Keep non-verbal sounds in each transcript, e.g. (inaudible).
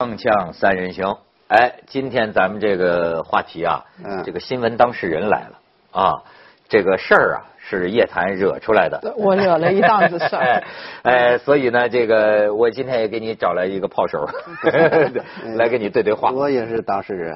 铿锵三人行，哎，今天咱们这个话题啊，嗯。这个新闻当事人来了。啊，这个事儿啊是叶檀惹出来的，我惹了一档子事儿。(laughs) 哎，哎，所以呢，这个我今天也给你找来一个炮手，(laughs) 来跟你对对话。我也是当事人，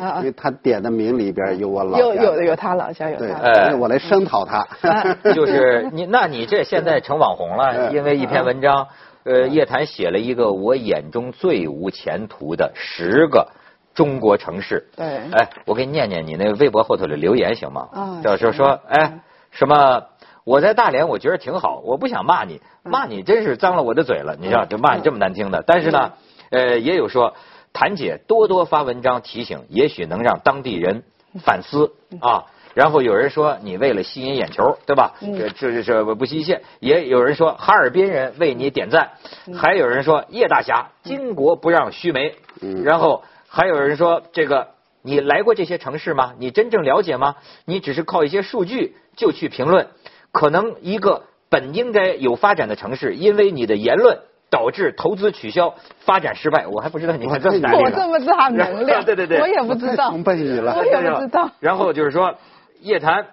啊。因为他点的名里边有我老家。有有有他老家有，他，哎。我来声讨他。(laughs) 就是你，那你这现在成网红了，嗯。因为一篇文章，呃，叶檀写了一个我眼中最无前途的十个中国城市。对哎，我给你念念你那个微博后头的留言行吗？啊就是说，哎，什么？我在大连，我觉得挺好，我不想骂你，嗯骂你真是脏了我的嘴了，你知道，就骂你这么难听的。但是呢，呃，也有说，谭姐多多发文章提醒，也许能让当地人反思啊。然后有人说你为了吸引眼球，对吧？这这这这不惜一切。也有人说哈尔滨人为你点赞，还有人说叶大侠巾帼不让须眉。嗯然后还有人说这个你来过这些城市吗？你真正了解吗？你只是靠一些数据就去评论，可能一个本应该有发展的城市，因为你的言论。导致投资取消，发展失败，我还不知道你看这么大力我这么大能量，(laughs) 对对对，我也不知道，崇拜你了我也不知道。然后就是说，叶檀，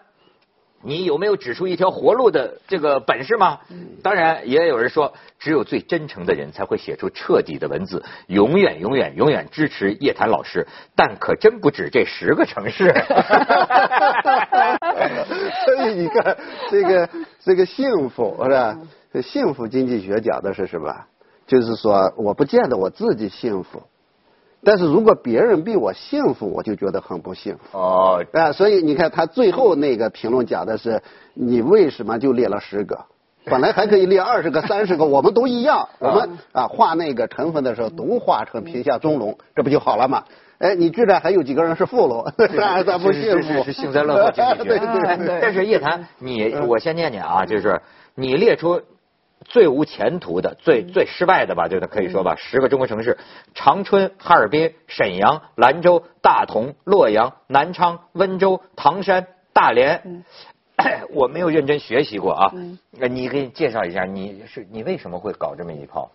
你有没有指出一条活路的这个本事吗？当然，也有人说，只有最真诚的人才会写出彻底的文字，永远、永远、永远支持叶檀老师。但可真不止这十个城市。所以你看，这个这个幸福是吧？幸福经济学讲的是什么？就是说，我不见得我自己幸福，但是如果别人比我幸福，我就觉得很不幸福。哦，啊，所以你看他最后那个评论讲的是，你为什么就列了十个？本来还可以列二十个、三十个，我们都一样。我们啊画那个成分的时候，都画成贫下中农，这不就好了吗？哎，你居然还有几个人是富农，(laughs) 那咱不是幸福。是是是幸灾乐祸经济学。(laughs) 对对哎对。但是叶檀，你我先念念啊，就是你列出最无前途的、最最失败的吧，就是可以说吧，十个中国城市：长春、哈尔滨、沈阳、兰州、大同、洛阳、南昌、温州、唐山、大连。(coughs) 我没有认真学习过啊，那你给你介绍一下，你是你为什么会搞这么一炮？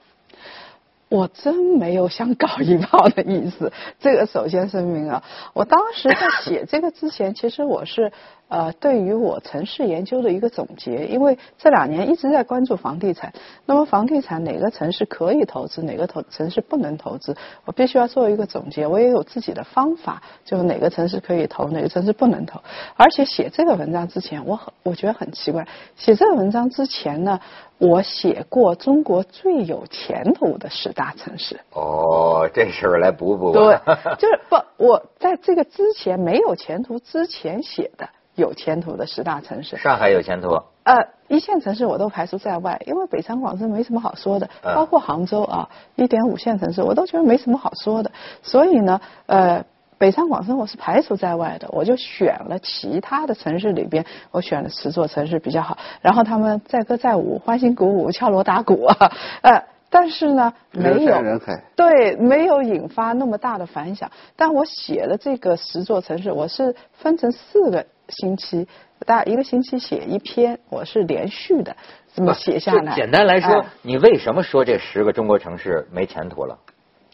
我真没有想搞一炮的意思，这个首先声明啊。我当时在写这个之前，其实我是呃对于我城市研究的一个总结，因为这两年一直在关注房地产。那么房地产哪个城市可以投资，哪个投城市不能投资，我必须要做一个总结。我也有自己的方法，就是哪个城市可以投，哪个城市不能投。而且写这个文章之前，我很我觉得很奇怪，写这个文章之前呢。我写过中国最有前途的十大城市。哦，这事儿来补补。对，就是不，我在这个之前没有前途之前写的有前途的十大城市。上海有前途。呃，一线城市我都排除在外，因为北上广深没什么好说的，嗯包括杭州啊，一点五线城市我都觉得没什么好说的。所以呢，呃。北上广深我是排除在外的，我就选了其他的城市里边，我选了十座城市比较好，然后他们载歌载舞、欢欣鼓舞、敲锣打鼓啊，(laughs) 呃，但是呢，没人有山人海对，没有引发那么大的反响。但我写的这个十座城市，我是分成四个星期，大概一个星期写一篇，我是连续的这么写下来。就简单来说，哎你为什么说这十个中国城市没前途了？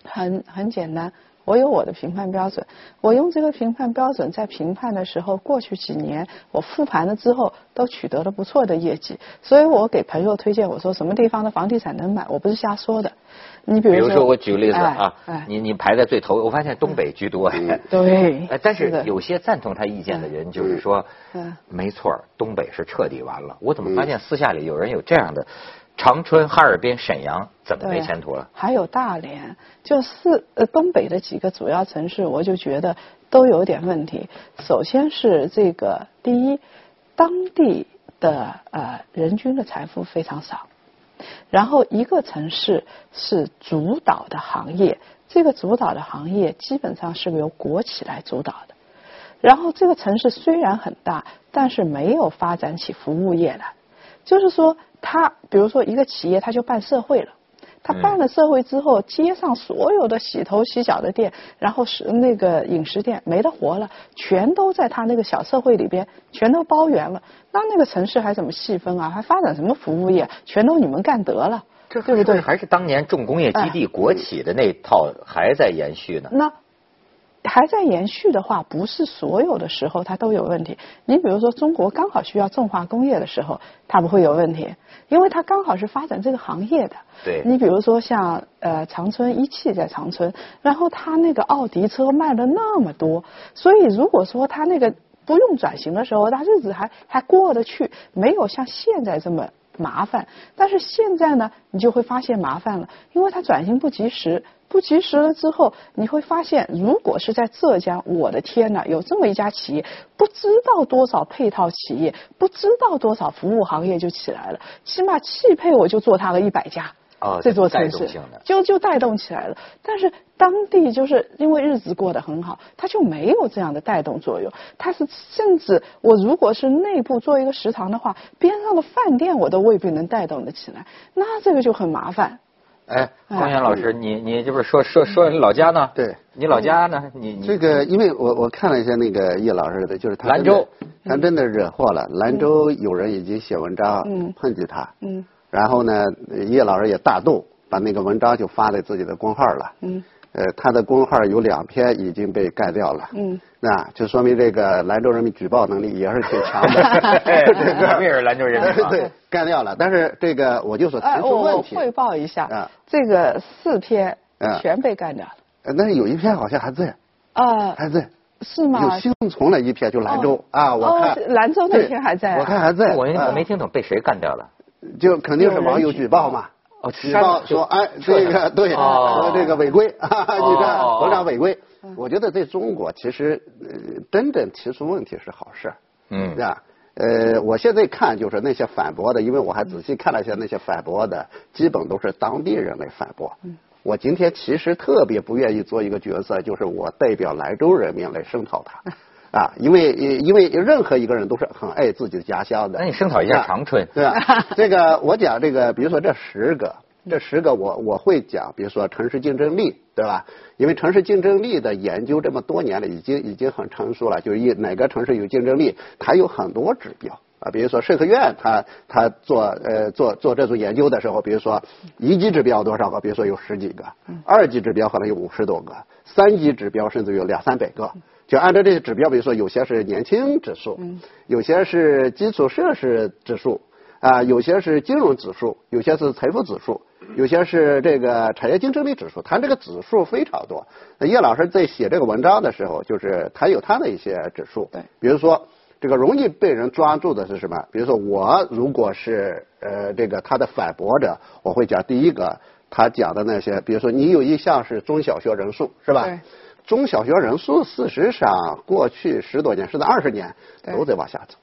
很很简单，我有我的评判标准，我用这个评判标准在评判的时候，过去几年我复盘了之后，都取得了不错的业绩，所以我给朋友推荐，我说什么地方的房地产能买，我不是瞎说的。你比如说，我举个例子哎啊哎，你你排在最头，我发现东北居多。(laughs) 对哎，但是有些赞同他意见的人就是说嗯，没错，东北是彻底完了。我怎么发现私下里有人有这样的？长春、哈尔滨、沈阳怎么没前途了？还有大连，就是呃东北的几个主要城市，我就觉得都有点问题。首先是这个第一，当地的呃人均的财富非常少，然后一个城市是主导的行业，这个主导的行业基本上是由国企来主导的。然后这个城市虽然很大，但是没有发展起服务业来。就是说，他比如说一个企业，他就办社会了。他办了社会之后，街上所有的洗头洗脚的店，然后是那个饮食店没得活了，全都在他那个小社会里边，全都包圆了。那那个城市还怎么细分啊？还发展什么服务业？全都你们干得了。这对不对？还是当年重工业基地国企的那套还在延续呢？那还在延续的话，不是所有的时候它都有问题。你比如说，中国刚好需要重化工业的时候，它不会有问题，因为它刚好是发展这个行业的。对。你比如说像呃长春一汽在长春，然后它那个奥迪车卖了那么多，所以如果说它那个不用转型的时候，它日子还还过得去，没有像现在这么。麻烦，但是现在呢，你就会发现麻烦了，因为它转型不及时，不及时了之后，你会发现，如果是在浙江，我的天呐，有这么一家企业，不知道多少配套企业，不知道多少服务行业就起来了，起码汽配我就做它个一百家。这座城市就就带动起来了，但是当地就是因为日子过得很好，它就没有这样的带动作用。它是甚至我如果是内部做一个食堂的话，边上的饭店我都未必能带动得起来，那这个就很麻烦。哎，光远老师，你你这不是说说说你老家呢？对，你老家呢？你这个，因为我我看了一下那个叶老师的，就是他兰州，他真的惹祸了。兰州有人已经写文章抨击他。嗯。然后呢，叶老师也大度，把那个文章就发在自己的公号了。嗯。呃，他的公号有两篇已经被盖掉了。嗯。那就说明这个兰州人民举报能力也是挺强的。(laughs) 这个也是兰州人民。(laughs) 对，盖掉了。但是这个我就说提出问题。我汇报一下。啊。这个四篇全被干掉了。呃，但是有一篇好像还在。啊。还在。是吗？有幸存了一篇，就兰州啊，我看。兰州那篇还在。我看还在。我没听懂被谁干掉了。就肯定是网友举报嘛，举报说哎这个对说这个违规，(laughs) 你这文章违规。我觉得在中国其实真正提出问题是好事，嗯，是吧？呃，我现在看就是那些反驳的，因为我还仔细看了一下那些反驳的，基本都是当地人来反驳。我今天其实特别不愿意做一个角色，就是我代表兰州人民来声讨他。(laughs) 啊，因为因为任何一个人都是很爱自己的家乡的。那你声讨一下长春，对吧？(laughs) 这个我讲这个，比如说这十个，这十个我我会讲，比如说城市竞争力，对吧？因为城市竞争力的研究这么多年了，已经已经很成熟了。就是一哪个城市有竞争力，它有很多指标啊。比如说社科院，它它做呃做做这种研究的时候，比如说一级指标多少个？比如说有十几个，二级指标可能有五十多个，三级指标甚至有两三百个。就按照这些指标，比如说有些是年轻指数，有些是基础设施指数，啊，有些是金融指数，有些是财富指数，有些是这个产业竞争力指数。它这个指数非常多。叶老师在写这个文章的时候，就是他有他的一些指数。对。比如说，这个容易被人抓住的是什么？比如说，我如果是呃这个他的反驳者，我会讲第一个，他讲的那些，比如说你有一项是中小学人数，是吧？对。中小学人数事实上过去十多年甚至二十年都在往下走，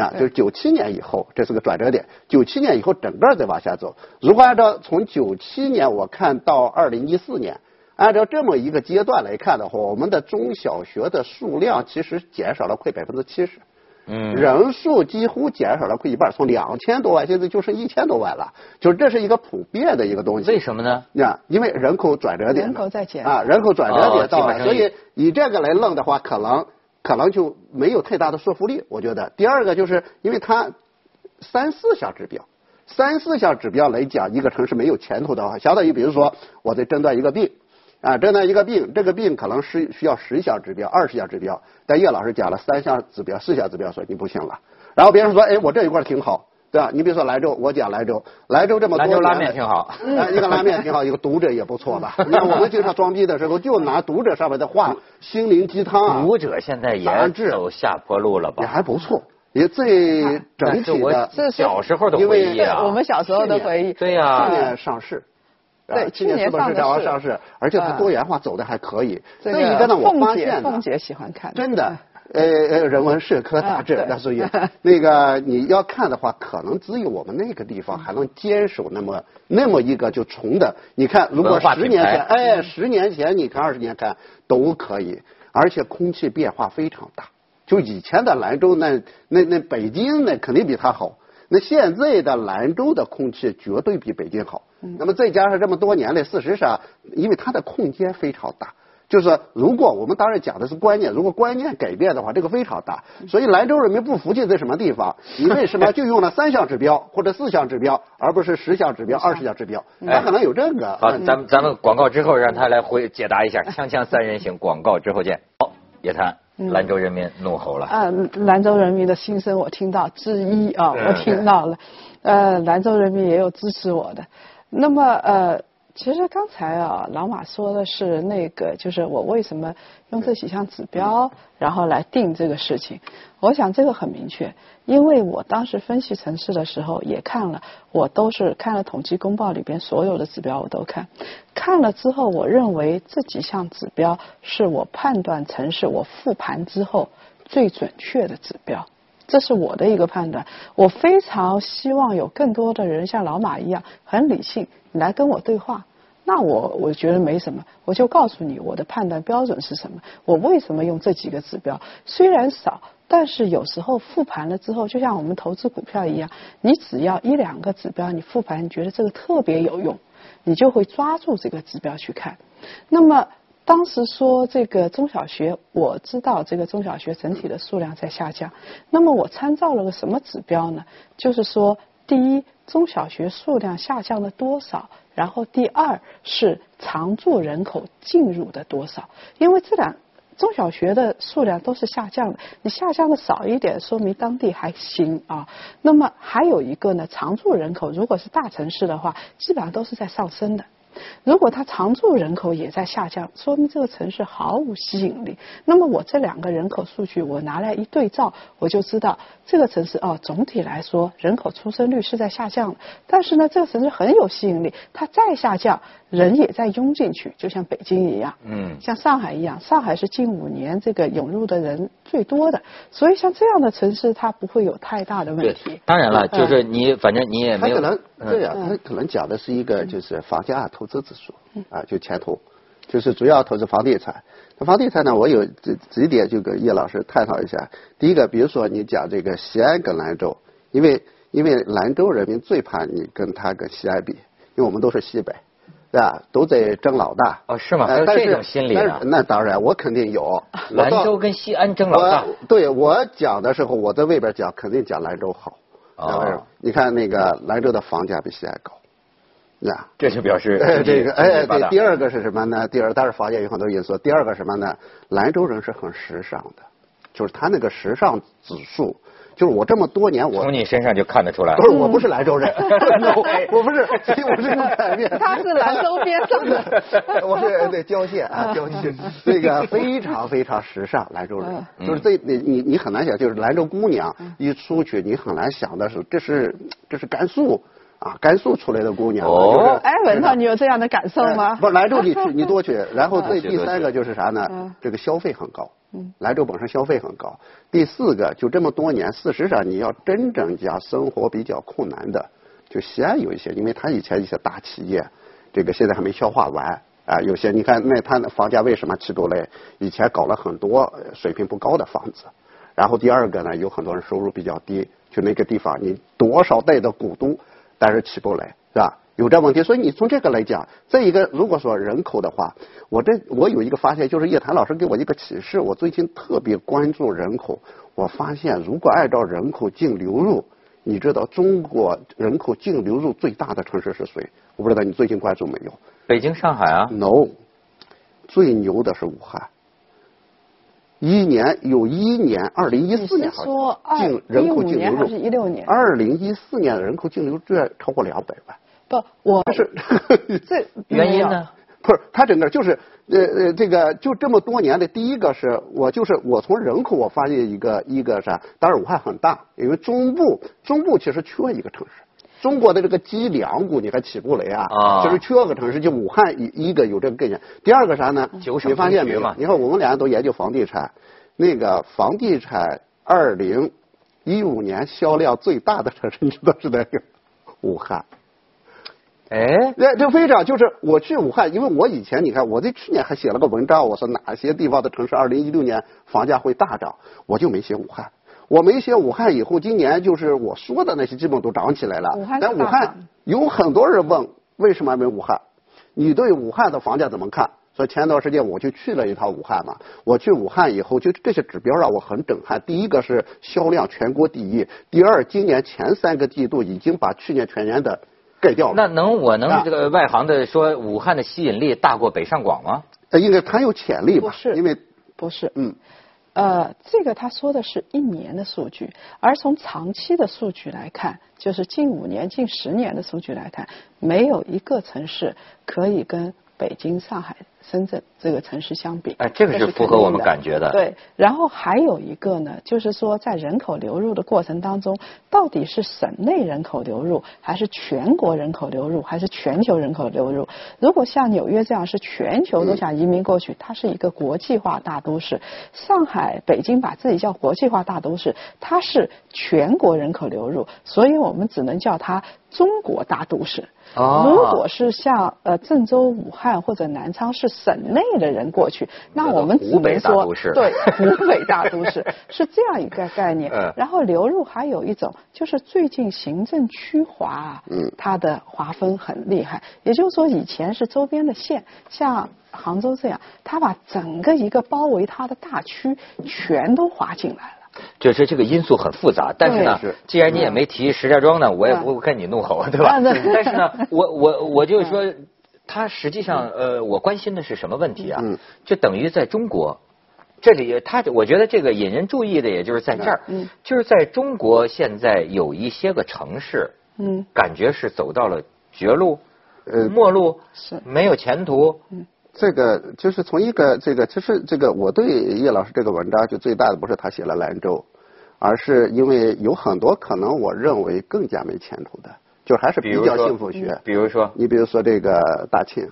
啊，就是九七年以后这是个转折点，九七年以后整个在往下走。如果按照从九七年我看到二零一四年，按照这么一个阶段来看的话，我们的中小学的数量其实减少了快百分之七十。嗯，人数几乎减少了快一半，从两千多万现在就剩一千多万了，就是这是一个普遍的一个东西。为什么呢？呀，因为人口转折点，人口在减啊，人口转折点到了，所以以这个来弄的话，可能可能就没有太大的说服力。我觉得第二个就是因为它三四项指标，三四项指标来讲，一个城市没有前途的话，相当于比如说我在诊断一个病。啊，这呢一个病，这个病可能是需要十项指标、二十项指标，但叶老师讲了三项指标、四项指标，说你不行了。然后别人说，哎，我这一块挺好，对吧？你比如说莱州，我讲莱州，莱州这么多，兰州拉面挺好，一个拉面挺好，一个读者也不错吧？(laughs) 你看我们经常装逼的时候，就拿读者上面的话，心灵鸡汤。读者现在也走下坡路了吧？也还不错，也最整体的。这是小时候的回忆啊，我们小时候的回忆。对呀，去年上市。对，去年资本市场上市，而且它多元化走的还可以。这一个呢，我发现凤姐喜欢看。真的，呃呃，人文社科杂志，那所以 (laughs) 那个你要看的话，可能只有我们那个地方还能坚守那么那么一个就纯的。你看，如果十年前，哎，十年前你看，二十年看都可以，而且空气变化非常大。就以前的兰州，那那那北京那肯定比它好。那现在的兰州的空气绝对比北京好。那么再加上这么多年来，事实上，因为它的空间非常大，就是如果我们当然讲的是观念，如果观念改变的话，这个非常大。所以兰州人民不服气在什么地方？你为什么就用了三项指标或者四项指标，而不是十项指标、二十项指标？他可能有这个。好，咱们咱们广告之后让他来回解答一下。锵锵三人行，广告之后见。好，叶檀，兰州人民怒吼了。啊，兰州人民的心声我听到之一啊，我听到了。呃，兰州人民也有支持我的。那么呃。其实刚才啊，老马说的是那个，就是我为什么用这几项指标，然后来定这个事情。我想这个很明确，因为我当时分析城市的时候也看了，我都是看了统计公报里边所有的指标我都看，看了之后，我认为这几项指标是我判断城市我复盘之后最准确的指标。这是我的一个判断，我非常希望有更多的人像老马一样很理性来跟我对话。那我我觉得没什么，我就告诉你我的判断标准是什么，我为什么用这几个指标。虽然少，但是有时候复盘了之后，就像我们投资股票一样，你只要一两个指标，你复盘你觉得这个特别有用，你就会抓住这个指标去看。那么。当时说这个中小学，我知道这个中小学整体的数量在下降。那么我参照了个什么指标呢？就是说，第一，中小学数量下降了多少？然后第二是常住人口进入的多少？因为这两中小学的数量都是下降的，你下降的少一点，说明当地还行啊。那么还有一个呢，常住人口如果是大城市的话，基本上都是在上升的。如果它常住人口也在下降，说明这个城市毫无吸引力。那么我这两个人口数据我拿来一对照，我就知道这个城市哦，总体来说人口出生率是在下降的。但是呢，这个城市很有吸引力，它再下降，人也在涌进去，就像北京一样，嗯，像上海一样，上海是近五年这个涌入的人最多的。所以像这样的城市，它不会有太大的问题。当然了，就是你反正你也没有。这样，他可能讲的是一个就是房价投资指数啊，就前途，就是主要投资房地产。那房地产呢，我有几几点就跟叶老师探讨一下。第一个，比如说你讲这个西安跟兰州，因为因为兰州人民最怕你跟他跟西安比，因为我们都是西北，对吧？都在争老大。哦，是吗？还有这种心理啊？那当然，我肯定有。兰州跟西安争老大。对我讲的时候，我在外边讲，肯定讲兰州好。啊，你看那个兰州的房价比西安高，呀，这就表示这个哎，对，第二个是什么呢？第二，但是房价有很多因素。第二个什么呢？兰州人是很时尚的，就是他那个时尚指数。就是我这么多年，我从你身上就看得出来。不是，我不是兰州人，(laughs) 我不是，我是 (laughs) 海边。他是兰州边上的，(laughs) 我是对郊县啊，郊县，那个非常非常时尚，兰州人。就是这，你你你很难想，就是兰州姑娘一出去，你很难想的是，这是这是甘肃啊，甘肃出来的姑娘。哦，哎，文涛，你有这样的感受吗？不，兰州你去，(laughs) 你多去。然后这第三个就是啥呢？这个消费很高。兰州本身消费很高。第四个，就这么多年，事实上你要真正讲生活比较困难的，就西安有一些，因为他以前一些大企业，这个现在还没消化完啊。有些你看，那他的房价为什么起不来？以前搞了很多水平不高的房子。然后第二个呢，有很多人收入比较低，就那个地方你多少代的股东，但是起不来，是吧？有这问题，所以你从这个来讲，再一个如果说人口的话，我这我有一个发现，就是叶檀老师给我一个启示，我最近特别关注人口，我发现如果按照人口净流入，你知道中国人口净流入最大的城市是谁？我不知道你最近关注没有？北京、上海啊？No，最牛的是武汉，一年有一年，二零一四年好像净人口净流入，一六年？二零一四年的人口净流入超过两百万。不，我是 (laughs) 这 (laughs) 原因呢？不是，他整个就是呃呃，这个就这么多年的第一个是我就是我从人口我发现一个一个啥，当然武汉很大，因为中部中部其实缺一个城市，中国的这个脊梁骨你还起不来啊，就是缺个城市，就武汉一一个有这个概念。第二个啥呢？你发现没有？你看我们俩都研究房地产，那个房地产二零一五年销量最大的城市，你知道是哪个？武汉。哎，那这非常就是我去武汉，因为我以前你看我在去年还写了个文章，我说哪些地方的城市二零一六年房价会大涨，我就没写武汉。我没写武汉以后，今年就是我说的那些基本都涨起来了。但武汉有很多人问为什么没武汉？你对武汉的房价怎么看？所以前段时间我就去了一趟武汉嘛。我去武汉以后，就这些指标让我很震撼。第一个是销量全国第一，第二，今年前三个季度已经把去年全年的盖掉了。那能我能这个外行的说，武汉的吸引力大过北上广吗？呃，应该很有潜力吧？不是，因为不是，嗯。呃，这个他说的是一年的数据，而从长期的数据来看，就是近五年、近十年的数据来看，没有一个城市可以跟北京、上海。深圳这个城市相比，哎，这个是符合我们感觉的。对，然后还有一个呢，就是说在人口流入的过程当中，到底是省内人口流入，还是全国人口流入，还是全球人口流入？如果像纽约这样是全球都想移民过去，它是一个国际化大都市；上海、北京把自己叫国际化大都市，它是全国人口流入，所以我们只能叫它中国大都市。如果是像呃郑州、武汉或者南昌是省内的人过去，那我们只能说对 (laughs) 湖北大都市是这样一个概念。然后流入还有一种就是最近行政区划，嗯它的划分很厉害。也就是说以前是周边的县，像杭州这样，它把整个一个包围它的大区全都划进来了。就是这个因素很复杂，但是呢，既然你也没提石家庄呢，我也不跟你怒吼，对吧？但是呢，(laughs) 我我我就说，他实际上呃，我关心的是什么问题啊？就等于在中国，这里他我觉得这个引人注意的，也就是在这儿，就是在中国现在有一些个城市，嗯，感觉是走到了绝路，呃，末路，是。没有前途。这个就是从一个这个，其实这个我对叶老师这个文章就最大的不是他写了兰州，而是因为有很多可能我认为更加没前途的，就还是比较幸福学。比如说，你比如说这个大庆，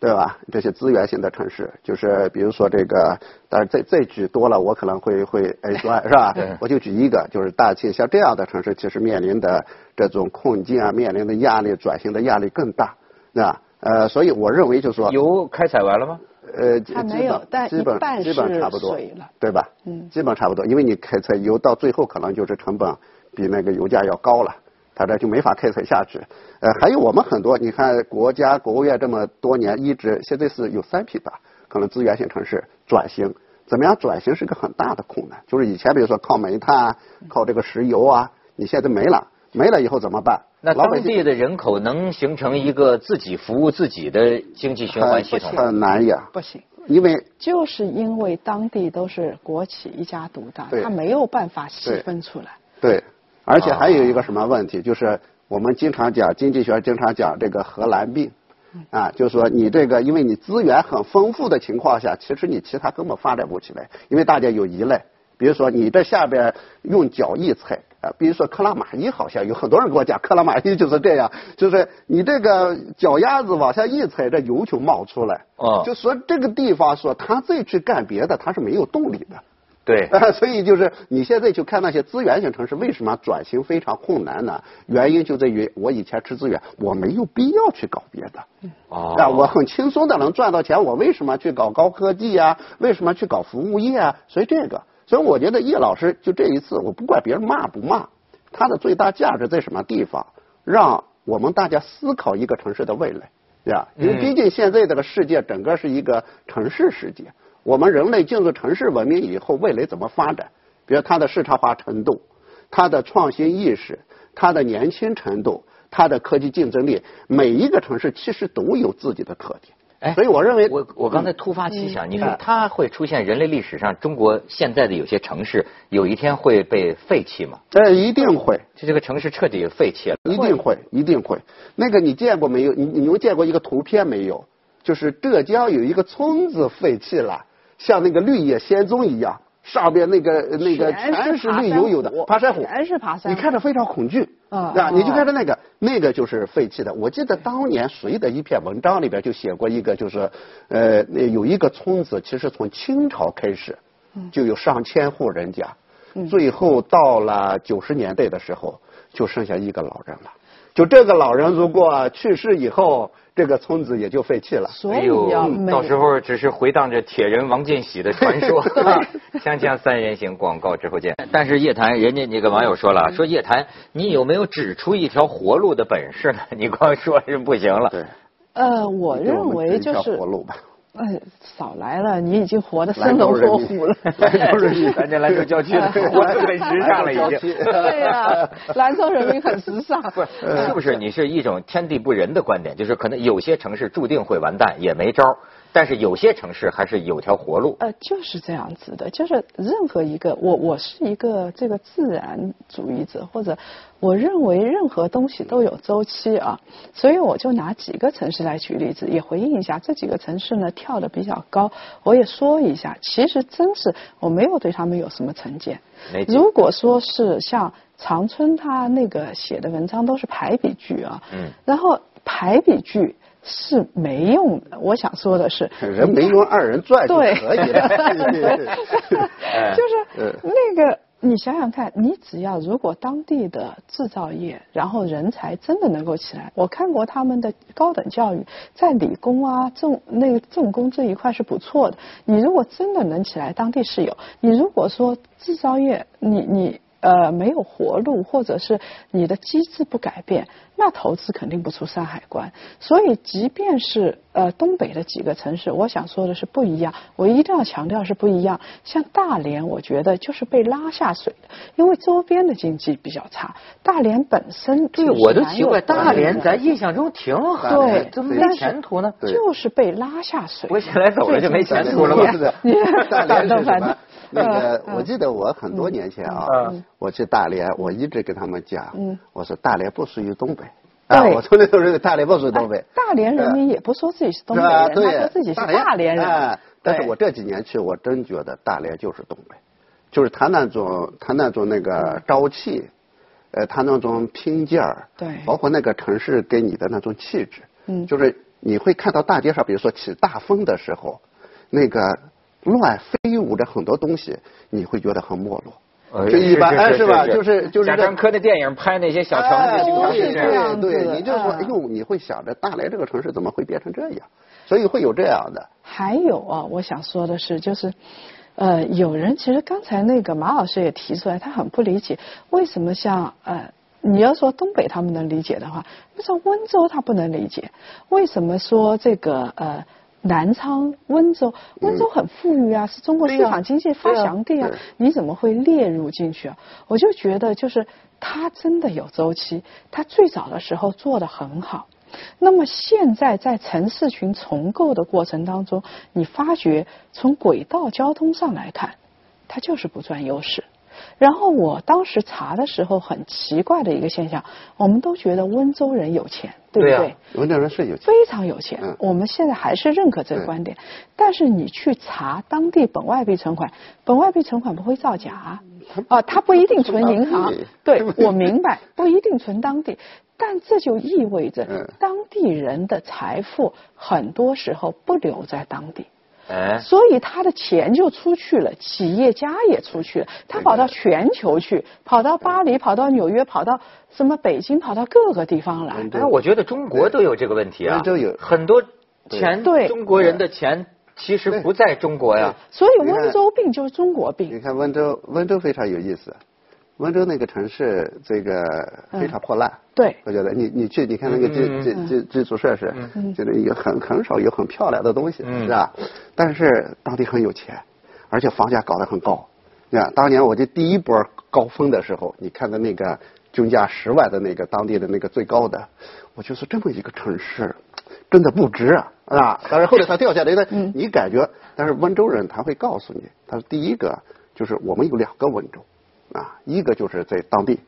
对吧？这些资源型的城市，就是比如说这个，但是再再举多了，我可能会会哎说，是吧？我就举一个，就是大庆，像这样的城市，其实面临的这种困境啊，面临的压力，转型的压力更大，对吧？呃，所以我认为就是说，油开采完了吗？呃，还没有，但基本基本差不多，了，对吧？嗯，基本差不多，因为你开采油到最后可能就是成本比那个油价要高了，它这就没法开采下去。呃，还有我们很多，你看国家国务院这么多年一直现在是有三批吧，可能资源型城市转型，怎么样转型是个很大的困难。就是以前比如说靠煤炭、靠这个石油啊，你现在没了。没了以后怎么办？那当地的人口能形成一个自己服务自己的经济循环系统吗？很难呀，不行，因为就是因为当地都是国企一家独大，他没有办法细分出来。对，而且还有一个什么问题，就是我们经常讲经济学，经常讲这个荷兰病，啊，就是说你这个因为你资源很丰富的情况下，其实你其他根本发展不起来，因为大家有依赖。比如说你这下边用脚一踩。比如说克拉玛依，好像有很多人跟我讲，克拉玛依就是这样，就是你这个脚丫子往下一踩，这油就冒出来。哦，就说这个地方说他再去干别的，他是没有动力的。对，所以就是你现在去看那些资源型城市为什么转型非常困难呢？原因就在于我以前吃资源，我没有必要去搞别的。哦，啊，我很轻松的能赚到钱，我为什么去搞高科技啊？为什么去搞服务业啊？所以这个。所以我觉得叶老师就这一次，我不管别人骂不骂，他的最大价值在什么地方？让我们大家思考一个城市的未来，对吧？因为毕竟现在这个世界整个是一个城市世界，我们人类进入城市文明以后，未来怎么发展？比如它的市场化程度、它的创新意识、它的年轻程度、它的科技竞争力，每一个城市其实都有自己的特点。哎，所以我认为，我我刚才突发奇想，你说它会出现人类历史上中国现在的有些城市，有一天会被废弃吗？呃一定会，就这个城市彻底废弃了。一定会，一定会。那个你见过没有？你你们见过一个图片没有？就是浙江有一个村子废弃了，像那个绿野仙踪一样。上边那个那个全是绿油油的爬山虎，全是爬山，你看着非常恐惧啊！你就看着那个那个就是废弃的。我记得当年谁的一篇文章里边就写过一个，就是呃，有一个村子，其实从清朝开始就有上千户人家，最后到了九十年代的时候，就剩下一个老人了。就这个老人如果去世以后。这个村子也就废弃了。所以要到时候只是回荡着铁人王建喜的传说。(laughs) 锵锵三人行，广告之后见。但是叶檀，人家那个网友说了，说叶檀，你有没有指出一条活路的本事呢？你光说是不行了。对。呃，我认为就是。活路吧。哎，少来了，你已经活得生龙活虎了。兰州人民，咱这兰州郊区的活得很时尚了，已经。对呀，兰州人民很时尚。不是，是不是？你是一种天地不仁的观点，就是可能有些城市注定会完蛋，也没招。但是有些城市还是有条活路。呃，就是这样子的，就是任何一个我我是一个这个自然主义者，或者我认为任何东西都有周期啊，所以我就拿几个城市来举例子，也回应一下这几个城市呢跳的比较高，我也说一下，其实真是我没有对他们有什么成见。如果说是像长春他那个写的文章都是排比句啊，嗯，然后排比句。是没用的。我想说的是，人没用二人转就可以了。(laughs) (laughs) 就是那个，你想想看，你只要如果当地的制造业，然后人才真的能够起来，我看过他们的高等教育，在理工啊、重那个重工这一块是不错的。你如果真的能起来，当地是有。你如果说制造业，你你。呃，没有活路，或者是你的机制不改变，那投资肯定不出山海关。所以，即便是呃东北的几个城市，我想说的是不一样。我一定要强调是不一样。像大连，我觉得就是被拉下水的，因为周边的经济比较差。大连本身对我都奇怪，大连咱印象中挺好，对，怎么没前途呢？就是被拉下水。我现在走了就没前途了吗？(laughs) 大连是什么？那个，我记得我很多年前啊，我去大连，我一直跟他们讲，我说大连不属于东北，啊，我从来都认为大连不属于东北。大连人民也不说自己是东北人，他说自己是大连人。但是我这几年去，我真觉得大连就是东北，就是他那种他那种那个朝气，呃，他那种拼劲儿，对，包括那个城市给你的那种气质，嗯，就是你会看到大街上，比如说起大风的时候，那个。乱飞舞着很多东西，你会觉得很没落。这一般是吧？就是就是。贾樟柯的电影拍那些小城市，对对对，你就说，哎呦，你会想着大连这个城市怎么会变成这样？所以会有这样的。还有啊，我想说的是，就是呃，有人其实刚才那个马老师也提出来，他很不理解为什么像呃，你要说东北他们能理解的话，那像温州他不能理解？为什么说这个呃？南昌、温州，温州很富裕啊，是中国市场经济发祥地啊，你怎么会列入进去啊？我就觉得，就是它真的有周期，它最早的时候做的很好，那么现在在城市群重构的过程当中，你发觉从轨道交通上来看，它就是不占优势。然后我当时查的时候，很奇怪的一个现象，我们都觉得温州人有钱，对不对？温州人是有钱，非常有钱。我们现在还是认可这个观点。但是你去查当地本外币存款，本外币存款不会造假啊，它不一定存银行。(laughs) 对，我明白，不一定存当地，但这就意味着当地人的财富很多时候不留在当地。哎，所以他的钱就出去了，企业家也出去了，他跑到全球去，跑到巴黎，跑到纽约，跑到什么北京，跑到各个地方来。哎，我觉得中国都有这个问题啊，都有很多钱，对中国人的钱其实不在中国呀。所以温州病就是中国病。你看温州，温州非常有意思。温州那个城市，这个非常破烂。对，我觉得你你去，你看那个基基基基础设施，觉得有很很少有很漂亮的东西，是吧？但是当地很有钱，而且房价搞得很高。你看当年我这第一波高峰的时候，你看的那个均价十万的那个当地的那个最高的，我就是这么一个城市，真的不值啊，啊！但是后来它掉下来的，你感觉？但是温州人他会告诉你，他说第一个就是我们有两个温州。啊，一个就是在当地，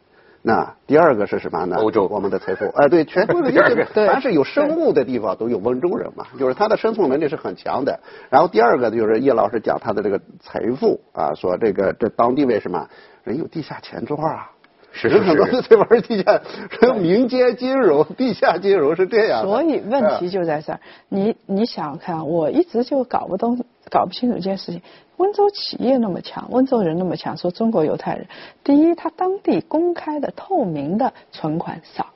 那第二个是什么呢？欧洲，我们的财富，哎，对，全部的 (laughs) 凡是有生物的地方都有温州人嘛，就是他的生存能力是很强的。然后第二个就是叶老师讲他的这个财富啊，说这个这当地为什么人有地下钱庄啊？是是是，很多是在玩地下，民间金融、地下金融是这样。所以问题就在这儿，你你想看，我一直就搞不懂。搞不清楚一件事情，温州企业那么强，温州人那么强，说中国犹太人，第一，他当地公开的透明的存款少，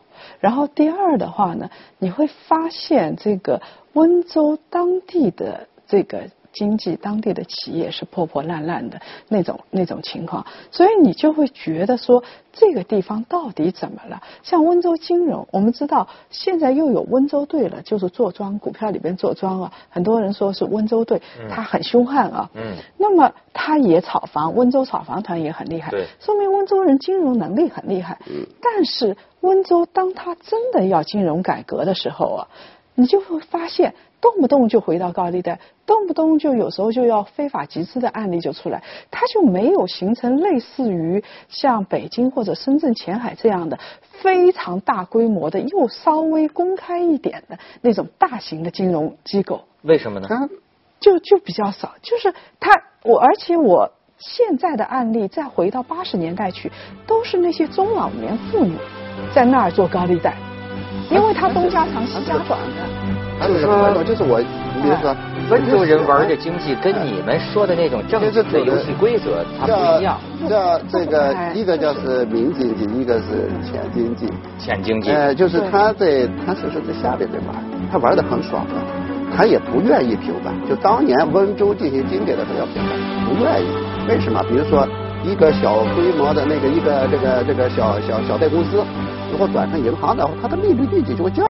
然后第二的话呢，你会发现这个温州当地的这个经济、当地的企业是破破烂烂的那种那种情况，所以你就会觉得说这个地方到底怎么了？像温州金融，我们知道现在又有温州队了，就是坐庄股票里边坐庄啊，很多人说是温州队，他很凶悍啊。嗯。那么他也炒房，温州炒房团也很厉害，对，说明温州人金融能力很厉害。嗯。但是温州当他真的要金融改革的时候啊。你就会发现，动不动就回到高利贷，动不动就有时候就要非法集资的案例就出来，它就没有形成类似于像北京或者深圳前海这样的非常大规模的又稍微公开一点的那种大型的金融机构。为什么呢？就就比较少，就是它我，而且我现在的案例再回到八十年代去，都是那些中老年妇女在那儿做高利贷。因为他东家长西家短的，就是说，就是我，比如说，温州人玩的经济跟你们说的那种正经的游戏规则它不一样。这这个一个叫是民经济，一个是浅经济。浅经济。呃，就是他在他其实在下边在玩，他玩的很爽的，他也不愿意平反。就当年温州进行经典的时候要平反，不愿意。为什么？比如说一个小规模的那个一个这个这个小小小贷公司。如果转成银行的话，它的利率率就会降。